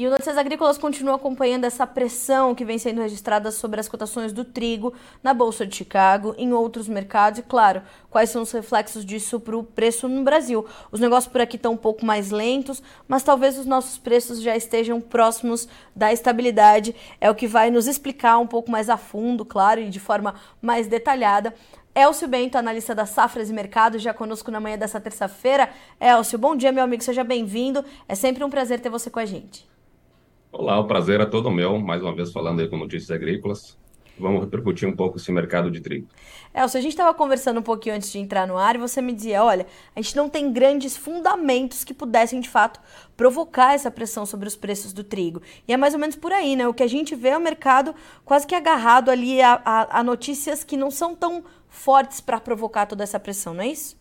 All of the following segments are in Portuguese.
E o Notícias Agrícolas continua acompanhando essa pressão que vem sendo registrada sobre as cotações do trigo na Bolsa de Chicago, em outros mercados e, claro, quais são os reflexos disso para o preço no Brasil. Os negócios por aqui estão um pouco mais lentos, mas talvez os nossos preços já estejam próximos da estabilidade. É o que vai nos explicar um pouco mais a fundo, claro, e de forma mais detalhada. Elcio Bento, analista da Safras e Mercado, já conosco na manhã dessa terça-feira. Elcio, bom dia, meu amigo, seja bem-vindo. É sempre um prazer ter você com a gente. Olá, o prazer é todo meu, mais uma vez falando aí com notícias agrícolas. Vamos repercutir um pouco esse mercado de trigo. Elcio, a gente estava conversando um pouquinho antes de entrar no ar e você me dizia, olha, a gente não tem grandes fundamentos que pudessem, de fato, provocar essa pressão sobre os preços do trigo. E é mais ou menos por aí, né? O que a gente vê é o mercado quase que agarrado ali a, a, a notícias que não são tão fortes para provocar toda essa pressão, não é isso?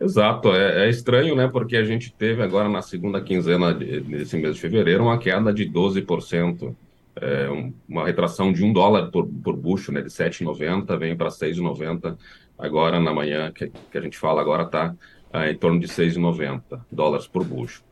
Exato, é, é, estranho, né? Porque a gente teve agora na segunda quinzena desse mês de fevereiro uma queda de 12%, é, um, uma retração de um dólar por, por bucho, né? De 7,90 vem para 6,90 agora na manhã, que, que, a gente fala agora está é, em torno de 6,90 dólares por bucho.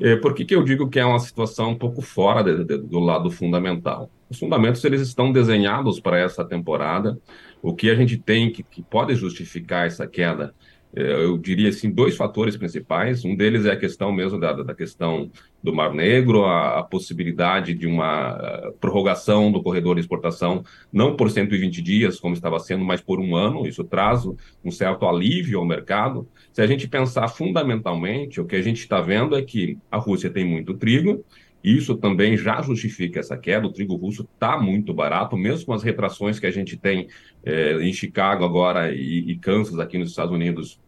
E por que, que eu digo que é uma situação um pouco fora de, de, do lado fundamental? Os fundamentos eles estão desenhados para essa temporada. O que a gente tem que, que pode justificar essa queda eu diria assim, dois fatores principais. Um deles é a questão mesmo da, da questão do Mar Negro, a, a, possibilidade de uma uh, prorrogação do corredor de exportação, não por 120 dias, como estava sendo, mas por um ano. Isso traz um certo alívio ao mercado. Se a gente pensar fundamentalmente, o que a gente está vendo é que a Rússia tem muito trigo, isso também já justifica essa queda. O trigo russo está muito barato, mesmo com as retrações que a gente tem é, em Chicago agora e, e Kansas aqui nos Estados Unidos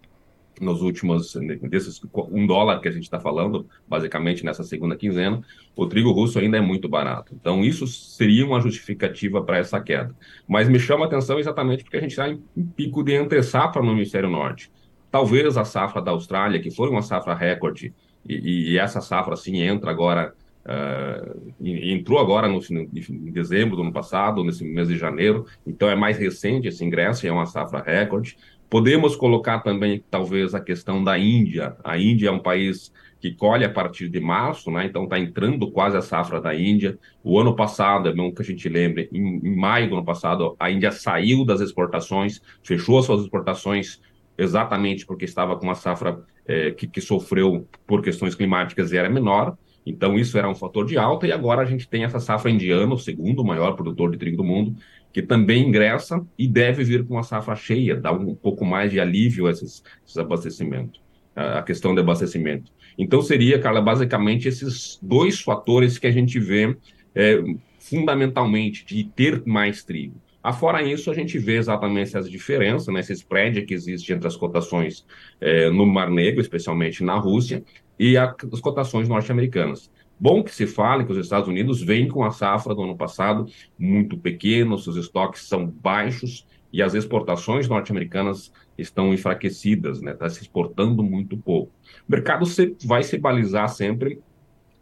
nos últimos, desses um dólar que a gente está falando, basicamente nessa segunda quinzena, o trigo russo ainda é muito barato. Então, isso seria uma justificativa para essa queda. Mas me chama a atenção exatamente porque a gente está em, pico de entre safra no hemisfério norte. Talvez a safra da Austrália, que foi uma safra recorde, e, e essa safra, assim, entra agora Uh, entrou agora no, em dezembro do ano passado, nesse mês de janeiro, então é mais recente esse ingresso, é uma safra recorde. Podemos colocar também, talvez, a questão da Índia. A Índia é um país que colhe a partir de março, né? então está entrando quase a safra da Índia. O ano passado, é bom que a gente lembre, em, em maio do ano passado, a Índia saiu das exportações, fechou suas exportações exatamente porque estava com uma safra é, que, que sofreu por questões climáticas e era menor. Então, isso era um fator de alta, e agora a gente tem essa safra indiana, o segundo maior produtor de trigo do mundo, que também ingressa e deve vir com a safra cheia, dar um pouco mais de alívio a esses, esses abastecimentos, a questão de abastecimento. Então, seria, Carla, basicamente esses dois fatores que a gente vê é, fundamentalmente de ter mais trigo. Afora isso, a gente vê exatamente essas diferenças, né, esse spread que existe entre as cotações é, no Mar Negro, especialmente na Rússia, e a, as cotações norte-americanas. Bom que se fale que os Estados Unidos vêm com a safra do ano passado muito pequena, seus estoques são baixos e as exportações norte-americanas estão enfraquecidas, né? Está se exportando muito pouco. O mercado se, vai se balizar sempre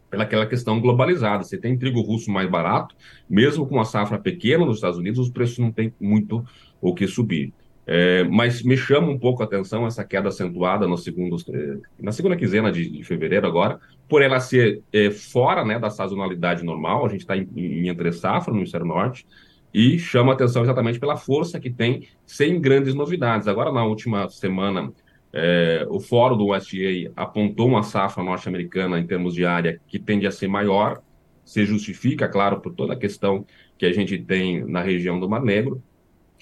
pelaquela questão globalizada. Você tem trigo russo mais barato, mesmo com a safra pequena nos Estados Unidos, os preços não têm muito o que subir. É, mas me chama um pouco a atenção essa queda acentuada no segundo, é, na segunda quinzena de, de, fevereiro agora, por ela ser é, fora né, da sazonalidade normal, a gente está em, em entre safra no hemisfério norte, e chama atenção exatamente pela força que tem, sem grandes novidades. Agora, na última semana, é, o fórum do USDA apontou uma safra norte-americana em termos de área que tende a ser maior, se justifica, claro, por toda a questão que a gente tem na região do Mar Negro,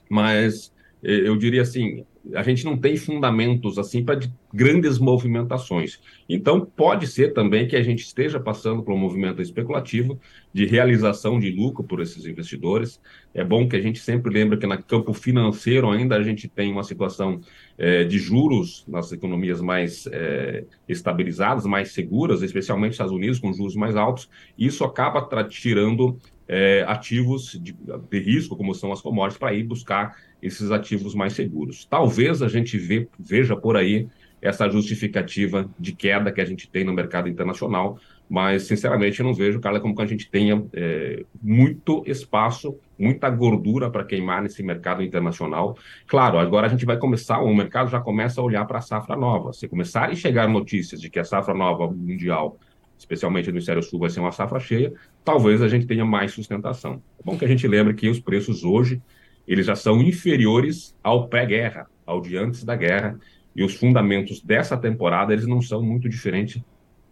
mas eu diria assim, a gente não tem fundamentos assim para grandes movimentações. Então, pode ser também que a gente esteja passando por um movimento especulativo de realização de lucro por esses investidores. É bom que a gente sempre lembre que no campo financeiro ainda a gente tem uma situação é, de juros nas economias mais é, estabilizadas, mais seguras, especialmente nos Estados Unidos, com juros mais altos. Isso acaba tirando é, ativos de, de risco, como são as commodities, para ir buscar esses ativos mais seguros. Talvez a gente vê, veja por aí essa justificativa de queda que a gente tem no mercado internacional, mas sinceramente eu não vejo, Carla, como que a gente tenha é, muito espaço, muita gordura para queimar nesse mercado internacional. Claro, agora a gente vai começar, o mercado já começa a olhar para a safra nova. Se começarem a chegar notícias de que a safra nova mundial especialmente no hemisfério sul vai ser uma safra cheia, talvez a gente tenha mais sustentação. É bom que a gente lembre que os preços hoje eles já são inferiores ao pré-guerra, ao de antes da guerra, e os fundamentos dessa temporada eles não são muito diferentes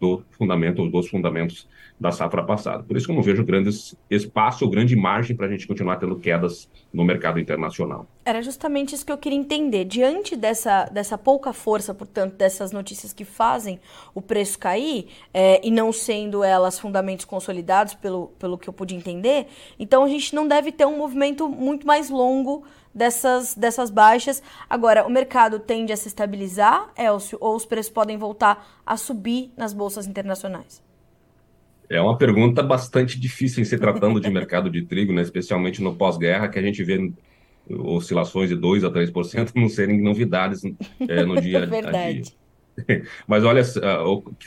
do fundamento dos fundamentos da safra passada. Por isso que eu não vejo grandes espaço ou grande margem para a gente continuar tendo quedas no mercado internacional. Era justamente isso que eu queria entender. Diante dessa, dessa pouca força, portanto, dessas notícias que fazem o preço cair, é, e não sendo elas fundamentos consolidados, pelo, pelo que eu pude entender, então a gente não deve ter um movimento muito mais longo dessas, dessas baixas. Agora, o mercado tende a se estabilizar, Elcio, ou os preços podem voltar a subir nas bolsas internacionais? É uma pergunta bastante difícil em se tratando de mercado de trigo, né? especialmente no pós-guerra, que a gente vê oscilações de 2% a 3% não serem novidades é, no dia a dia. Mas olha, se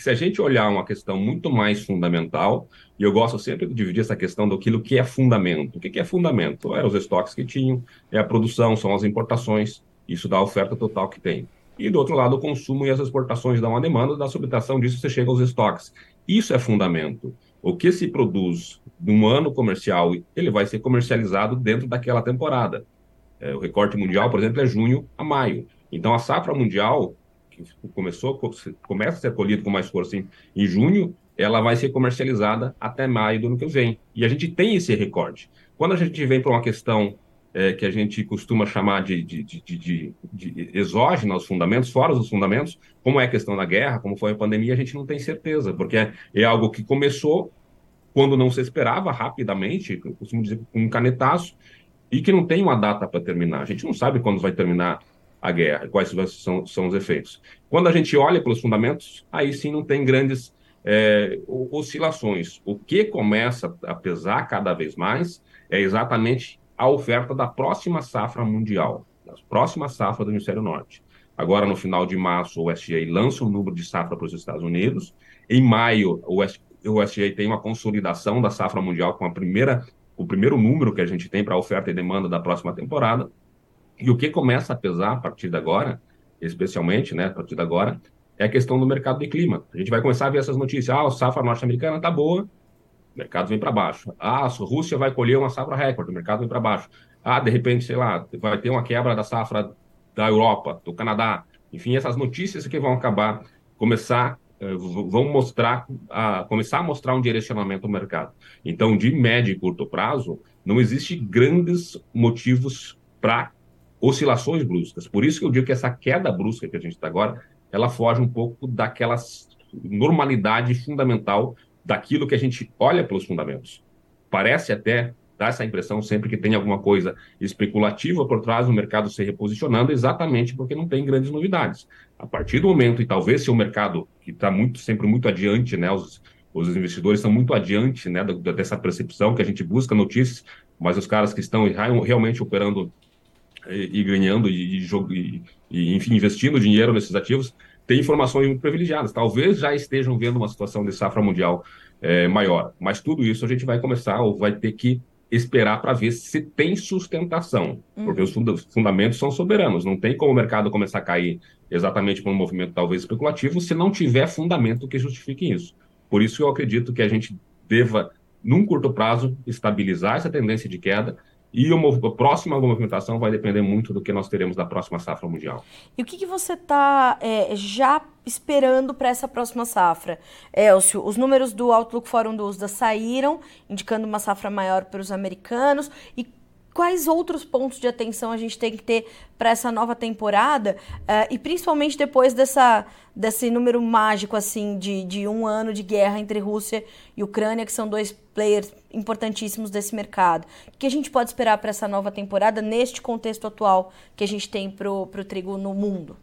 a gente olhar uma questão muito mais fundamental, e eu gosto sempre de dividir essa questão do que é fundamento. O que é fundamento? É os estoques que tinham, é a produção, são as importações, isso dá a oferta total que tem. E do outro lado, o consumo e as exportações dão uma demanda, da subtração disso você chega aos estoques. Isso é fundamento. O que se produz num ano comercial, ele vai ser comercializado dentro daquela temporada. É, o recorte mundial, por exemplo, é junho a maio. Então, a safra mundial, que começou, começa a ser colhida com mais força em, em junho, ela vai ser comercializada até maio do ano que vem. E a gente tem esse recorte. Quando a gente vem para uma questão é, que a gente costuma chamar de, de, de, de, de exógena aos fundamentos, fora dos fundamentos, como é a questão da guerra, como foi a pandemia, a gente não tem certeza, porque é, é algo que começou quando não se esperava rapidamente, eu costumo dizer com um canetaço, e que não tem uma data para terminar. A gente não sabe quando vai terminar a guerra, quais são, são os efeitos. Quando a gente olha pelos fundamentos, aí sim não tem grandes é, oscilações. O que começa a pesar cada vez mais é exatamente a oferta da próxima safra mundial, da próxima safra do Hemisfério Norte. Agora, no final de março, o USDA lança um número de safra para os Estados Unidos. Em maio, o USDA tem uma consolidação da safra mundial com a primeira, o primeiro número que a gente tem para a oferta e demanda da próxima temporada. E o que começa a pesar a partir de agora, especialmente, né, a partir de agora, é a questão do mercado de clima. A gente vai começar a ver essas notícias. Ah, a safra norte-americana está boa, o mercado vem para baixo. Ah, a Rússia vai colher uma safra recorde, o mercado vem para baixo. Ah, de repente, sei lá, vai ter uma quebra da safra da Europa, do Canadá. Enfim, essas notícias que vão acabar, começar, eh, vão mostrar, a, começar a mostrar um direcionamento ao mercado. Então, de médio e curto prazo, não existe grandes motivos para oscilações bruscas. Por isso que eu digo que essa queda brusca que a gente está agora ela foge um pouco daquela normalidade fundamental daquilo que a gente olha pelos fundamentos. Parece até dar essa impressão sempre que tem alguma coisa especulativa por trás do mercado se reposicionando, exatamente porque não tem grandes novidades. A partir do momento, e talvez se o mercado que está muito, sempre muito adiante, né, os, os investidores estão muito adiante né, dessa percepção que a gente busca notícias, mas os caras que estão realmente operando e, ganhando e, e, e, enfim, investindo dinheiro nesses ativos, têm informações muito privilegiadas. Talvez já estejam vendo uma situação de safra mundial é, maior, mas tudo isso a gente vai começar ou vai ter que esperar para ver se tem sustentação, uhum. porque os fundamentos são soberanos. Não tem como o mercado começar a cair exatamente por um movimento talvez especulativo se não tiver fundamento que justifique isso. Por isso eu acredito que a gente deva, num curto prazo, estabilizar essa tendência de queda e a próxima movimentação vai depender muito do que nós teremos da próxima safra mundial. E o que, que você está é, já esperando para essa próxima safra? Elcio, os números do Outlook Forum do USDA saíram, indicando uma safra maior para os americanos. E quais outros pontos de atenção a gente tem que ter para essa nova temporada uh, e principalmente depois dessa, desse número mágico assim de, de um ano de guerra entre Rússia e Ucrânia, que são dois players importantíssimos desse mercado. O que a gente pode esperar para essa nova temporada neste contexto atual que a gente tem para o trigo no mundo?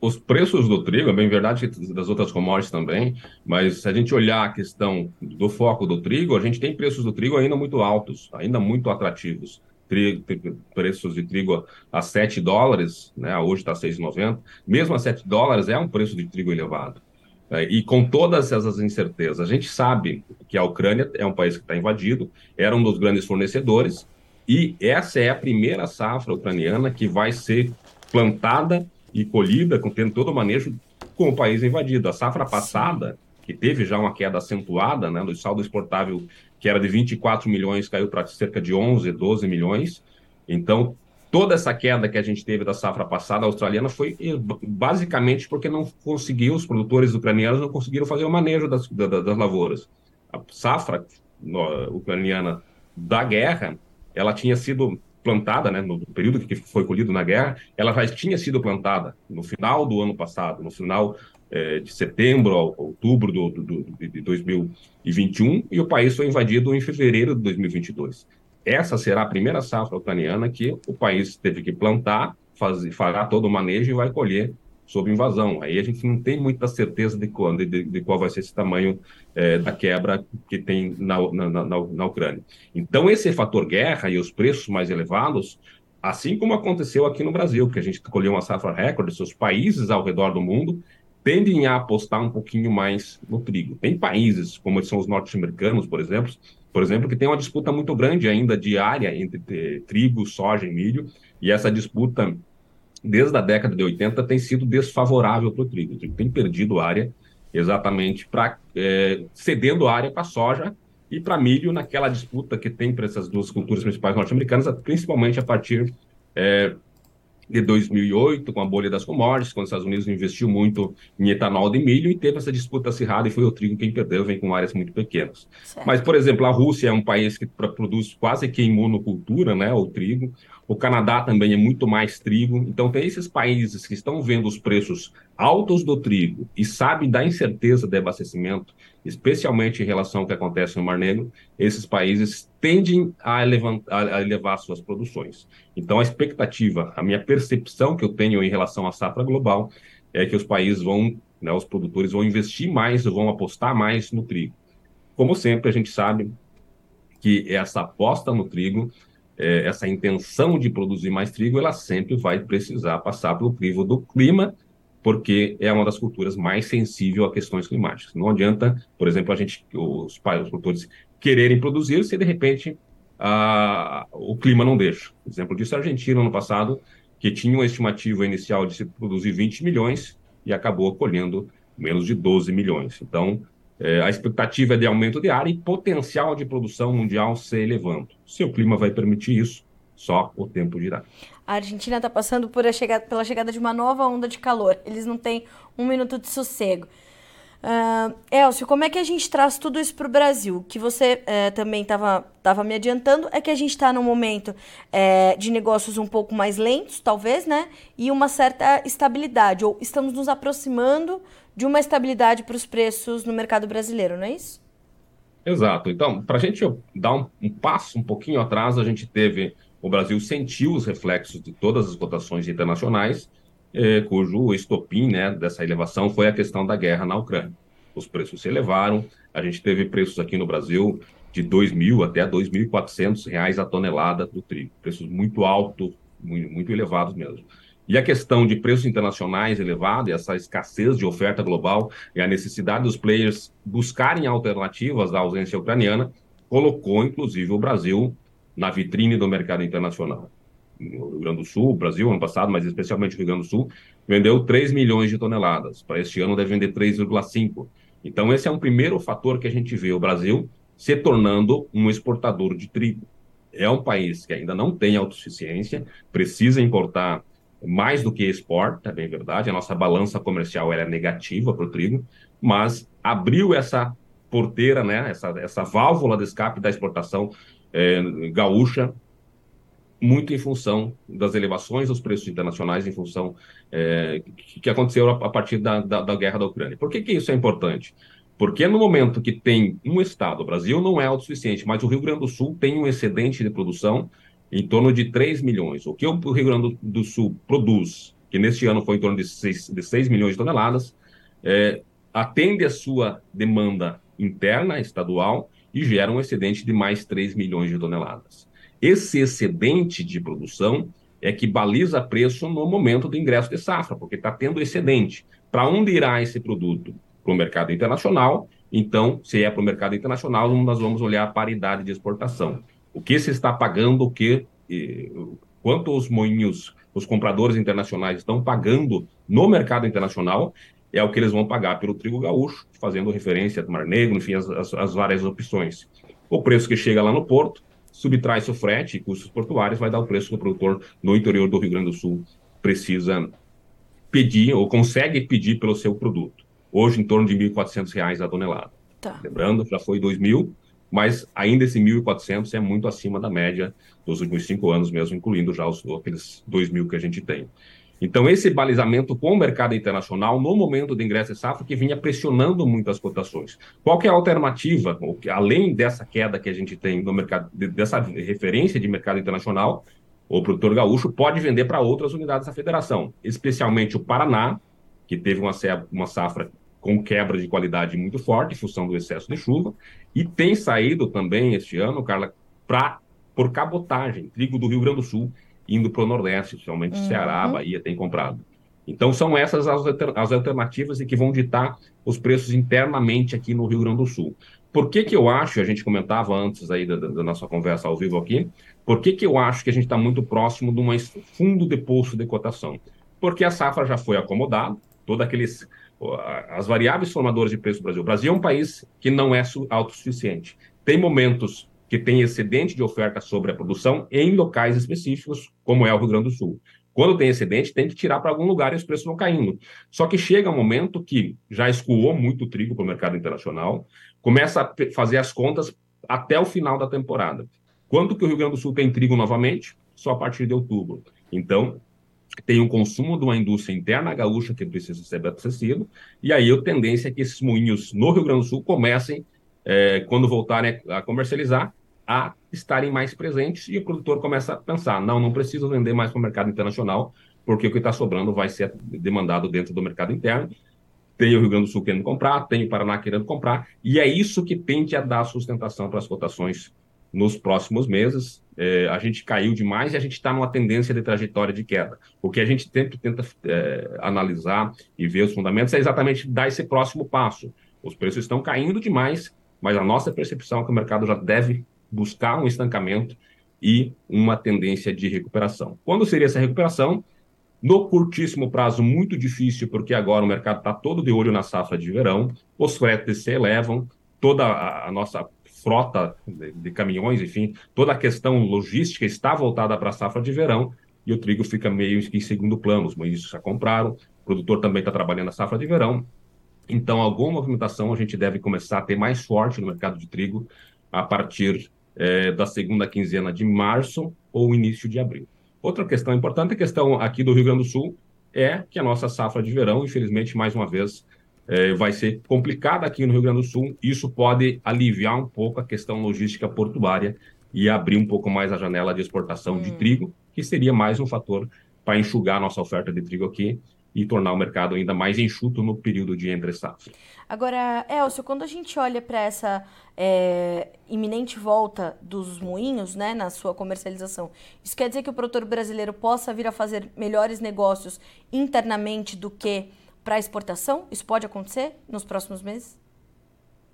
Os preços do trigo, é bem verdade das outras commodities também, mas se a gente olhar a questão do foco do trigo, a gente tem preços do trigo ainda muito altos, ainda muito atrativos. Preços de trigo a 7 dólares, né, hoje está 6,90, mesmo a 7 dólares é um preço de trigo elevado. É, e com todas essas incertezas, a gente sabe que a Ucrânia é um país que está invadido, era um dos grandes fornecedores, e essa é a primeira safra ucraniana que vai ser plantada e colhida, com tendo todo o manejo com o país invadido. A safra passada, que teve já uma queda acentuada, né, do saldo exportável que era de 24 milhões, caiu para cerca de 11, 12 milhões. Então, toda essa queda que a gente teve da safra passada australiana foi eh, basicamente porque não conseguiu, os produtores ucranianos não conseguiram fazer o manejo das, das, das lavouras. A safra ucraniana da guerra, ela tinha sido plantada, né, no período que foi colhido na guerra, ela já tinha sido plantada no final do ano passado, no final eh, de setembro a outubro do, do, de 2021, e o país foi invadido em fevereiro de 2022 essa será a primeira safra ucraniana que o país teve que plantar, fazer, fará todo o manejo e vai colher sob invasão. Aí a gente não tem muita certeza de, quando, de, de qual vai ser esse tamanho é, da quebra que tem na, na, na, na, Ucrânia. Então, esse fator guerra e os preços mais elevados, assim como aconteceu aqui no Brasil, que a gente colheu uma safra recorde, seus países ao redor do mundo tendem a apostar um pouquinho mais no trigo. Tem países, como são os norte-americanos, por exemplo, por exemplo, que tem uma disputa muito grande ainda diária entre trigo, soja e milho, e essa disputa, desde a década de 80, tem sido desfavorável para o trigo. O trigo tem perdido área exatamente para é, cedendo área para soja e para milho naquela disputa que tem para essas duas culturas principais norte-americanas, principalmente a partir é, de 2008, com a bolha das commodities, quando os Estados Unidos investiu muito em etanol de milho e teve essa disputa acirrada e foi o trigo quem perdeu, vem com áreas muito pequenas. Certo. Mas, por exemplo, a Rússia é um país que produz quase que em monocultura, né, o trigo. O Canadá também é muito mais trigo. Então, tem esses países que estão vendo os preços altos do trigo e sabem da incerteza de abastecimento, especialmente em relação ao que acontece no Mar Negro, esses países tendem a, a elevar suas produções. Então, a expectativa, a minha percepção que eu tenho em relação à safra global é que os países vão, né, os produtores vão investir mais, vão apostar mais no trigo. Como sempre, a gente sabe que essa aposta no trigo é, essa intenção de produzir mais trigo, ela sempre vai precisar passar pelo crivo do clima, porque é uma das culturas mais sensível a questões climáticas. Não adianta, por exemplo, a gente, os, os produtores quererem produzir se de repente a, o clima não deixa. Exemplo disso, a Argentina, no passado, que tinha uma estimativa inicial de se produzir 20 milhões e acabou colhendo menos de 12 milhões. Então, é, a expectativa é de aumento de área e potencial de produção mundial se elevando. Se o clima vai permitir isso, só o tempo dirá. A Argentina está passando por chegada, pela chegada de uma nova onda de calor. Eles não têm um minuto de sossego. Uh, Elcio, como é que a gente traz tudo isso para o Brasil? O que você uh, também estava tava me adiantando é que a gente está num momento uh, de negócios um pouco mais lentos, talvez, né? E uma certa estabilidade, ou estamos nos aproximando de uma estabilidade para os preços no mercado brasileiro, não é isso? Exato. Então, para a gente dar um, um, passo um pouquinho atrás, a gente teve, o Brasil sentiu os reflexos de todas as cotações internacionais, eh, cujo estopim né, dessa elevação foi a questão da guerra na Ucrânia. Os preços se elevaram, a gente teve preços aqui no Brasil de R$ 2.000 até R$ 2.400 a tonelada do trigo, preços muito altos, muito, muito elevados mesmo. E a questão de preços internacionais elevados, essa escassez de oferta global e a necessidade dos players buscarem alternativas à ausência ucraniana, colocou inclusive o Brasil na vitrine do mercado internacional. No Rio Grande do Sul, Brasil, ano passado, mas especialmente o Rio Grande do Sul, vendeu 3 milhões de toneladas. Para este ano deve vender 3,5. Então, esse é um primeiro fator que a gente vê o Brasil se tornando um exportador de trigo. É um país que ainda não tem autossuficiência, precisa importar mais do que export, é bem verdade, a nossa balança comercial era negativa para o trigo, mas abriu essa porteira, né, essa, essa válvula de escape da exportação é, gaúcha, muito em função das elevações dos preços internacionais, em função é, que, aconteceu a, partir da, da, da, guerra da Ucrânia. Por que, que isso é importante? Porque no momento que tem um Estado, o Brasil não é autossuficiente, mas o Rio Grande do Sul tem um excedente de produção em torno de 3 milhões. O que o Rio Grande do Sul produz, que neste ano foi em torno de 6, de 6 milhões de toneladas, é, atende a sua demanda interna, estadual, e gera um excedente de mais 3 milhões de toneladas. Esse excedente de produção é que baliza preço no momento do ingresso de safra, porque está tendo excedente. Para onde irá esse produto? Para o mercado internacional. Então, se é para o mercado internacional, nós vamos olhar a paridade de exportação o que se está pagando, o que, quanto os moinhos, os compradores internacionais estão pagando no mercado internacional é o que eles vão pagar pelo trigo gaúcho, fazendo referência ao Mar Negro, enfim, as, as, as várias opções. O preço que chega lá no porto, subtrai-se o frete e custos portuários, vai dar o preço que o produtor no interior do Rio Grande do Sul precisa pedir ou consegue pedir pelo seu produto. Hoje, em torno de R$ 1.400 a tonelada. Tá. Lembrando, já foi R$ 2.000, mas ainda esse 1.400 é muito acima da média dos últimos cinco anos mesmo, incluindo já os, aqueles 2.000 que a gente tem. Então, esse balizamento com o mercado internacional, no momento do ingresso de safra, que vinha pressionando muito as cotações. Qual que é a alternativa, além dessa queda que a gente tem no mercado, dessa referência de mercado internacional, o produtor gaúcho pode vender para outras unidades da federação, especialmente o Paraná, que teve uma, uma safra com quebra de qualidade muito forte, em função do excesso de chuva, e tem saído também este ano, Carla, pra, por cabotagem, trigo do Rio Grande do Sul, indo para o Nordeste, principalmente uhum. Ceará, Bahia, tem comprado. Então, são essas as, as alternativas e que vão ditar os preços internamente aqui no Rio Grande do Sul. Por que, que eu acho, a gente comentava antes aí da, da nossa conversa ao vivo aqui, por que, que eu acho que a gente está muito próximo de um fundo de poço de cotação? Porque a safra já foi acomodada, todas aqueles as variáveis formadoras de preço do Brasil. O Brasil é um país que não é autossuficiente. Tem momentos que tem excedente de oferta sobre a produção em locais específicos, como é o Rio Grande do Sul. Quando tem excedente, tem que tirar para algum lugar e os preços vão caindo. Só que chega um momento que já escoou muito trigo para o mercado internacional, começa a fazer as contas até o final da temporada. Quando que o Rio Grande do Sul tem trigo novamente? Só a partir de outubro. Então, tem um consumo de uma indústria interna gaúcha que precisa ser abastecido, e aí a tendência é que esses moinhos no Rio Grande do Sul comecem, é, quando voltarem a comercializar, a estarem mais presentes e o produtor começa a pensar: não, não preciso vender mais para o mercado internacional, porque o que está sobrando vai ser demandado dentro do mercado interno. Tem o Rio Grande do Sul querendo comprar, tem o Paraná querendo comprar, e é isso que tende a dar sustentação para as cotações nos próximos meses. É, a gente caiu demais e a gente está numa tendência de trajetória de queda. O que a gente sempre tenta é, analisar e ver os fundamentos é exatamente dar esse próximo passo. Os preços estão caindo demais, mas a nossa percepção é que o mercado já deve buscar um estancamento e uma tendência de recuperação. Quando seria essa recuperação? No curtíssimo prazo, muito difícil, porque agora o mercado está todo de olho na safra de verão, os fretes se elevam, toda a, a nossa frota de, de, caminhões, enfim, toda a questão logística está voltada para a safra de verão e o trigo fica meio em segundo plano. Os moinhos já compraram, o produtor também está trabalhando na safra de verão. Então, alguma movimentação a gente deve começar a ter mais forte no mercado de trigo a partir é, da segunda quinzena de março ou início de abril. Outra questão importante, a questão aqui do Rio Grande do Sul, é que a nossa safra de verão, infelizmente, mais uma vez, é, vai ser complicada aqui no Rio Grande do Sul. Isso pode aliviar um pouco a questão logística portuária e abrir um pouco mais a janela de exportação hum. de trigo, que seria mais um fator para enxugar a nossa oferta de trigo aqui e tornar o mercado ainda mais enxuto no período de entre safra. Agora, Elcio, quando a gente olha para essa é, iminente volta dos moinhos né, na sua comercialização, isso quer dizer que o produtor brasileiro possa vir a fazer melhores negócios internamente do que para exportação? Isso pode acontecer nos próximos meses?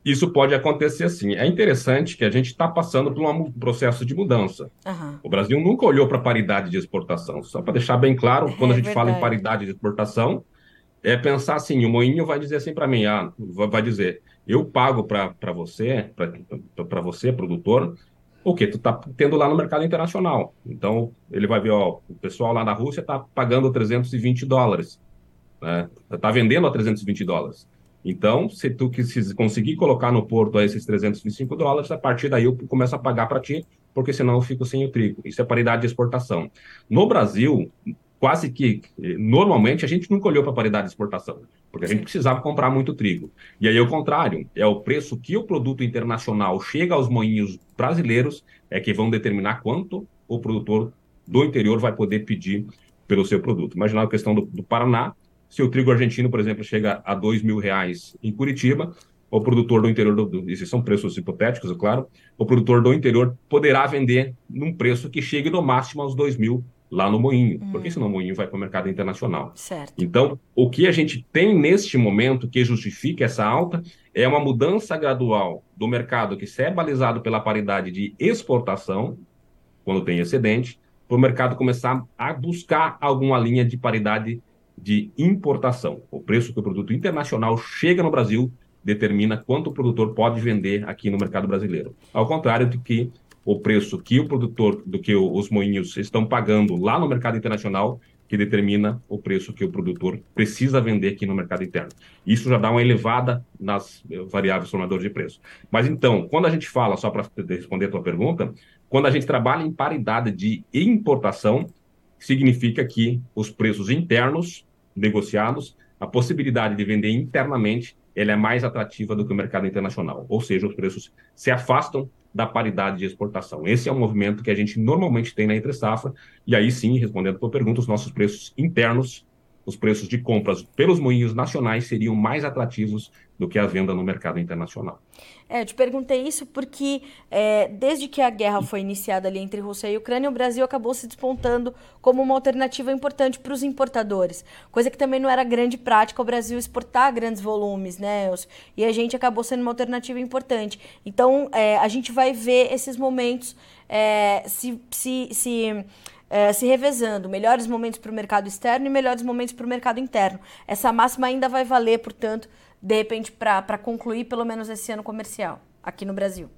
Isso pode acontecer sim. É interessante que a gente está passando por um processo de mudança. Uhum. O Brasil nunca olhou para paridade de exportação. Só para deixar bem claro, quando é a gente verdade. fala em paridade de exportação, é pensar assim: o Moinho vai dizer assim para mim, ah, vai dizer, eu pago para você, para você, produtor, o que tu está tendo lá no mercado internacional. Então, ele vai ver, ó, o pessoal lá na Rússia está pagando 320 dólares. Né? Está vendendo a 320 dólares. Então, se tu conseguir colocar no porto esses 325 dólares, a partir daí eu começo a pagar para ti, porque senão eu fico sem o trigo. Isso é paridade de exportação. No Brasil, quase que, normalmente, a gente nunca olhou para paridade de exportação, porque a gente precisava comprar muito trigo. E aí, o contrário, é o preço que o produto internacional chega aos moinhos brasileiros, é que vão determinar quanto o produtor do interior vai poder pedir pelo seu produto. Imaginar a questão do, do Paraná, se o trigo argentino, por exemplo, chega a dois mil reais em Curitiba, o produtor do interior, do, esses são preços hipotéticos, é claro, o produtor do interior poderá vender num preço que chegue no máximo aos dois mil lá no moinho, hum. porque senão o moinho vai para o mercado internacional. Certo. Então, o que a gente tem neste momento que justifica essa alta é uma mudança gradual do mercado que se é balizado pela paridade de exportação, quando tem excedente, para o mercado começar a buscar alguma linha de paridade de importação. O preço que o produto internacional chega no Brasil determina quanto o produtor pode vender aqui no mercado brasileiro. Ao contrário do que o preço que o produtor, do que os moinhos estão pagando lá no mercado internacional, que determina o preço que o produtor precisa vender aqui no mercado interno. Isso já dá uma elevada nas eh, variáveis formadoras de preço. Mas então, quando a gente fala, só para responder a tua pergunta, quando a gente trabalha em paridade de importação, significa que os preços internos negociados, a possibilidade de vender internamente, ela é mais atrativa do que o mercado internacional. Ou seja, os preços se afastam da paridade de exportação. Esse é um movimento que a gente normalmente tem na entre safra, e aí sim, respondendo a tua pergunta, os nossos preços internos os preços de compras pelos moinhos nacionais seriam mais atrativos do que a venda no mercado internacional. É, eu te perguntei isso porque é, desde que a guerra foi iniciada ali entre Rússia e Ucrânia, o Brasil acabou se despontando como uma alternativa importante para os importadores, coisa que também não era grande prática o Brasil exportar grandes volumes, né? E a gente acabou sendo uma alternativa importante. Então, é, a gente vai ver esses momentos é, se, se, se é, se revezando, melhores momentos para o mercado externo e melhores momentos para o mercado interno. Essa máxima ainda vai valer, portanto, de repente, para concluir pelo menos esse ano comercial aqui no Brasil.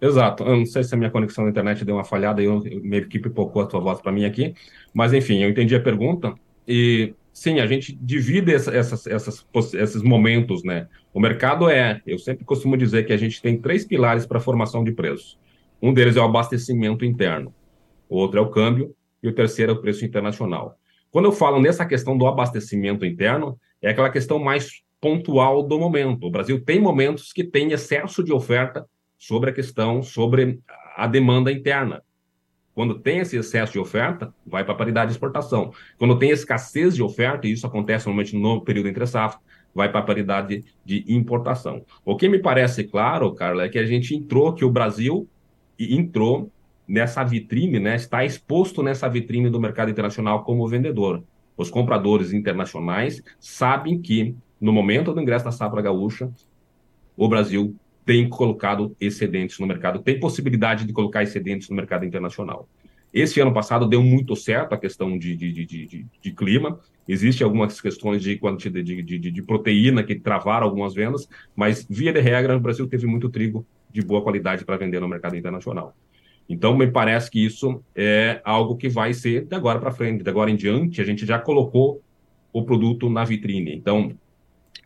Exato. Eu não sei se a minha conexão na internet deu uma falhada e minha equipe pipocou a tua voz para mim aqui, mas enfim, eu entendi a pergunta e sim, a gente divide essa, essas, essas, esses momentos, né? O mercado é, eu sempre costumo dizer que a gente tem três pilares para a formação de preços. Um deles é o abastecimento interno o outro é o câmbio e o terceiro é o preço internacional. Quando eu falo nessa questão do abastecimento interno, é aquela questão mais pontual do momento. O Brasil tem momentos que tem excesso de oferta sobre a questão, sobre a demanda interna. Quando tem esse excesso de oferta, vai para a paridade de exportação. Quando tem escassez de oferta, e isso acontece normalmente no período entre safra, vai para a paridade de importação. O que me parece claro, Carla, é que a gente entrou, que o Brasil entrou nessa vitrine, né, está exposto nessa vitrine do mercado internacional como vendedor. Os compradores internacionais sabem que, no momento do ingresso da safra gaúcha, o Brasil tem colocado excedentes no mercado, tem possibilidade de colocar excedentes no mercado internacional. Esse ano passado deu muito certo a questão de, de, de, de, de clima. Existem algumas questões de quantidade de, de, de, proteína que travaram algumas vendas, mas, via de regra, o Brasil teve muito trigo de boa qualidade para vender no mercado internacional. Então, me parece que isso é algo que vai ser de agora para frente, de agora em diante, a gente já colocou o produto na vitrine. Então,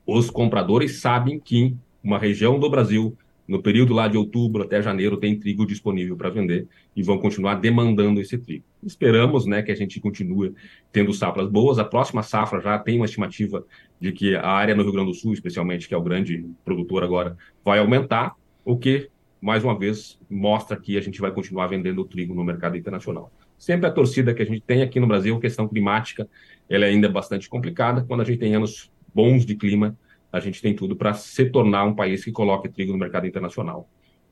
os compradores sabem que uma região do Brasil, no período lá de outubro até janeiro, tem trigo disponível para vender e vão continuar demandando esse trigo. Esperamos né, que a gente continue tendo safras boas. A próxima safra já tem uma estimativa de que a área no Rio Grande do Sul, especialmente, que é o grande produtor agora, vai aumentar, o que mais uma vez, mostra que a gente vai continuar vendendo trigo no mercado internacional. Sempre a torcida que a gente tem aqui no Brasil, questão climática, ela ainda é bastante complicada. Quando a gente tem anos bons de clima, a gente tem tudo para se tornar um país que coloque trigo no mercado internacional.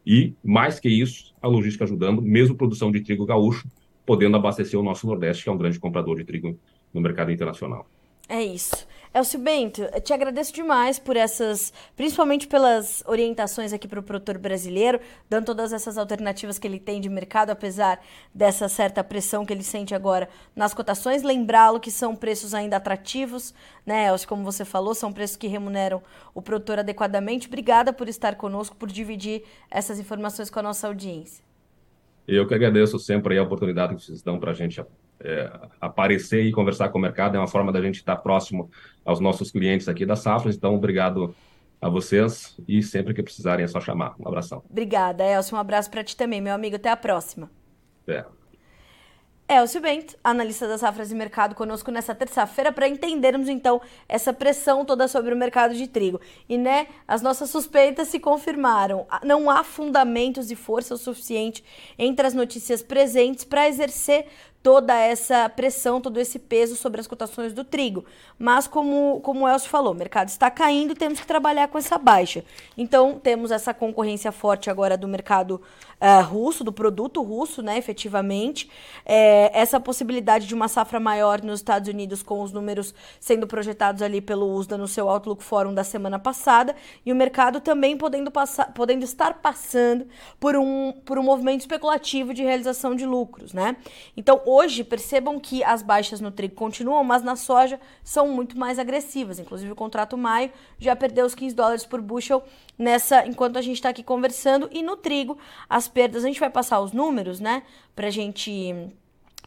E, mais que isso, a logística ajudando, mesmo produção de trigo gaúcho, podendo abastecer o nosso Nordeste, que é um grande comprador de trigo no mercado internacional. É isso. Elcio Bento, te agradeço demais por essas, principalmente pelas orientações aqui para o produtor brasileiro, dando todas essas alternativas que ele tem de mercado, apesar dessa certa pressão que ele sente agora nas cotações. Lembrá-lo que são preços ainda atrativos, né, Elcio? Como você falou, são preços que remuneram o produtor adequadamente. Obrigada por estar conosco, por dividir essas informações com a nossa audiência. Eu que agradeço sempre a oportunidade que vocês dão para a gente é, aparecer e conversar com o mercado, é uma forma da gente estar próximo aos nossos clientes aqui da Safra. Então, obrigado a vocês e sempre que precisarem é só chamar. Um abração. Obrigada, Elcio. Um abraço para ti também, meu amigo. Até a próxima. É. Elcio Bento, analista das safras de mercado, conosco nessa terça-feira para entendermos então essa pressão toda sobre o mercado de trigo. E né, as nossas suspeitas se confirmaram. Não há fundamentos e força o suficiente entre as notícias presentes para exercer toda essa pressão, todo esse peso sobre as cotações do trigo. Mas, como, como o Elcio falou, o mercado está caindo, temos que trabalhar com essa baixa. Então, temos essa concorrência forte agora do mercado uh, russo, do produto russo, né, efetivamente. É, essa possibilidade de uma safra maior nos Estados Unidos, com os números sendo projetados ali pelo USDA no seu Outlook Forum da semana passada, e o mercado também podendo, passar, podendo estar passando por um, por um movimento especulativo de realização de lucros, né? Então, hoje, percebam que as baixas no trigo continuam, mas na soja são muito mais agressivas. Inclusive, o contrato maio já perdeu os 15 dólares por bushel nessa enquanto a gente está aqui conversando. E no trigo, as perdas, a gente vai passar os números, né? Pra gente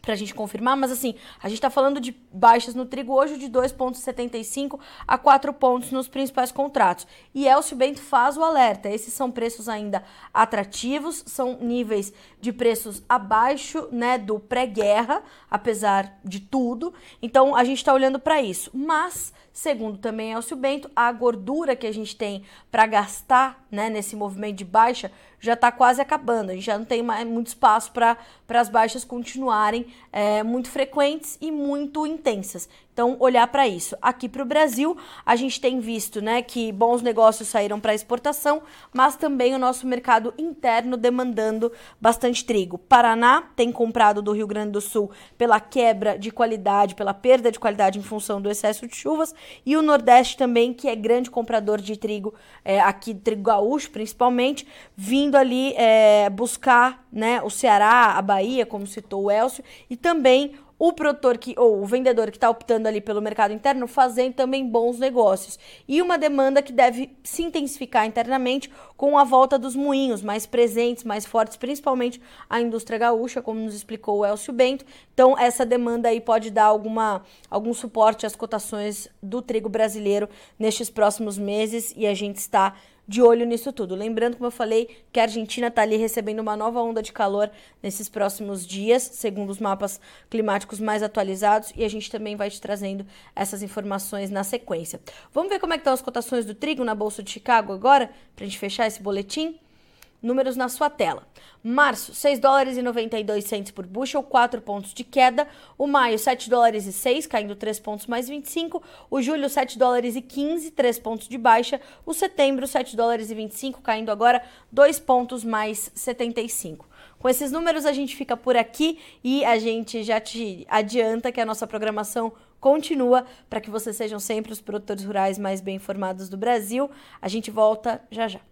para a gente confirmar, mas assim, a gente está falando de baixas no trigo hoje de 2,75 a 4 pontos nos principais contratos. E Elcio Bento faz o alerta: esses são preços ainda atrativos, são níveis de preços abaixo né, do pré-guerra, apesar de tudo. Então a gente está olhando para isso. Mas, segundo também Elcio Bento, a gordura que a gente tem para gastar né, nesse movimento de baixa já está quase acabando. A gente já não tem mais muito espaço para as baixas continuarem é, muito frequentes e muito intensas. Então, olhar para isso. Aqui para o Brasil, a gente tem visto né, que bons negócios saíram para exportação, mas também o nosso mercado interno demandando bastante trigo. Paraná tem comprado do Rio Grande do Sul pela quebra de qualidade, pela perda de qualidade em função do excesso de chuvas, e o Nordeste também, que é grande comprador de trigo, é, aqui trigo gaúcho principalmente, vindo ali é, buscar né, o Ceará, a Bahia, como citou o Elcio, e também o produtor que ou o vendedor que está optando ali pelo mercado interno fazendo também bons negócios e uma demanda que deve se intensificar internamente com a volta dos moinhos mais presentes, mais fortes, principalmente a indústria gaúcha, como nos explicou o Elcio Bento. Então essa demanda aí pode dar alguma algum suporte às cotações do trigo brasileiro nestes próximos meses e a gente está de olho nisso tudo. Lembrando, como eu falei, que a Argentina está ali recebendo uma nova onda de calor nesses próximos dias, segundo os mapas climáticos mais atualizados, e a gente também vai te trazendo essas informações na sequência. Vamos ver como é que estão as cotações do trigo na Bolsa de Chicago agora, para a gente fechar esse boletim? Números na sua tela. Março, 6 dólares e 92 centos por bushel, 4 pontos de queda. O maio, 7 dólares e 6, caindo 3 pontos mais 25. O julho, 7 dólares e 15, 3 pontos de baixa. O setembro, 7 dólares e 25, caindo agora 2 pontos mais 75. Com esses números a gente fica por aqui e a gente já te adianta que a nossa programação continua para que vocês sejam sempre os produtores rurais mais bem informados do Brasil. A gente volta já já.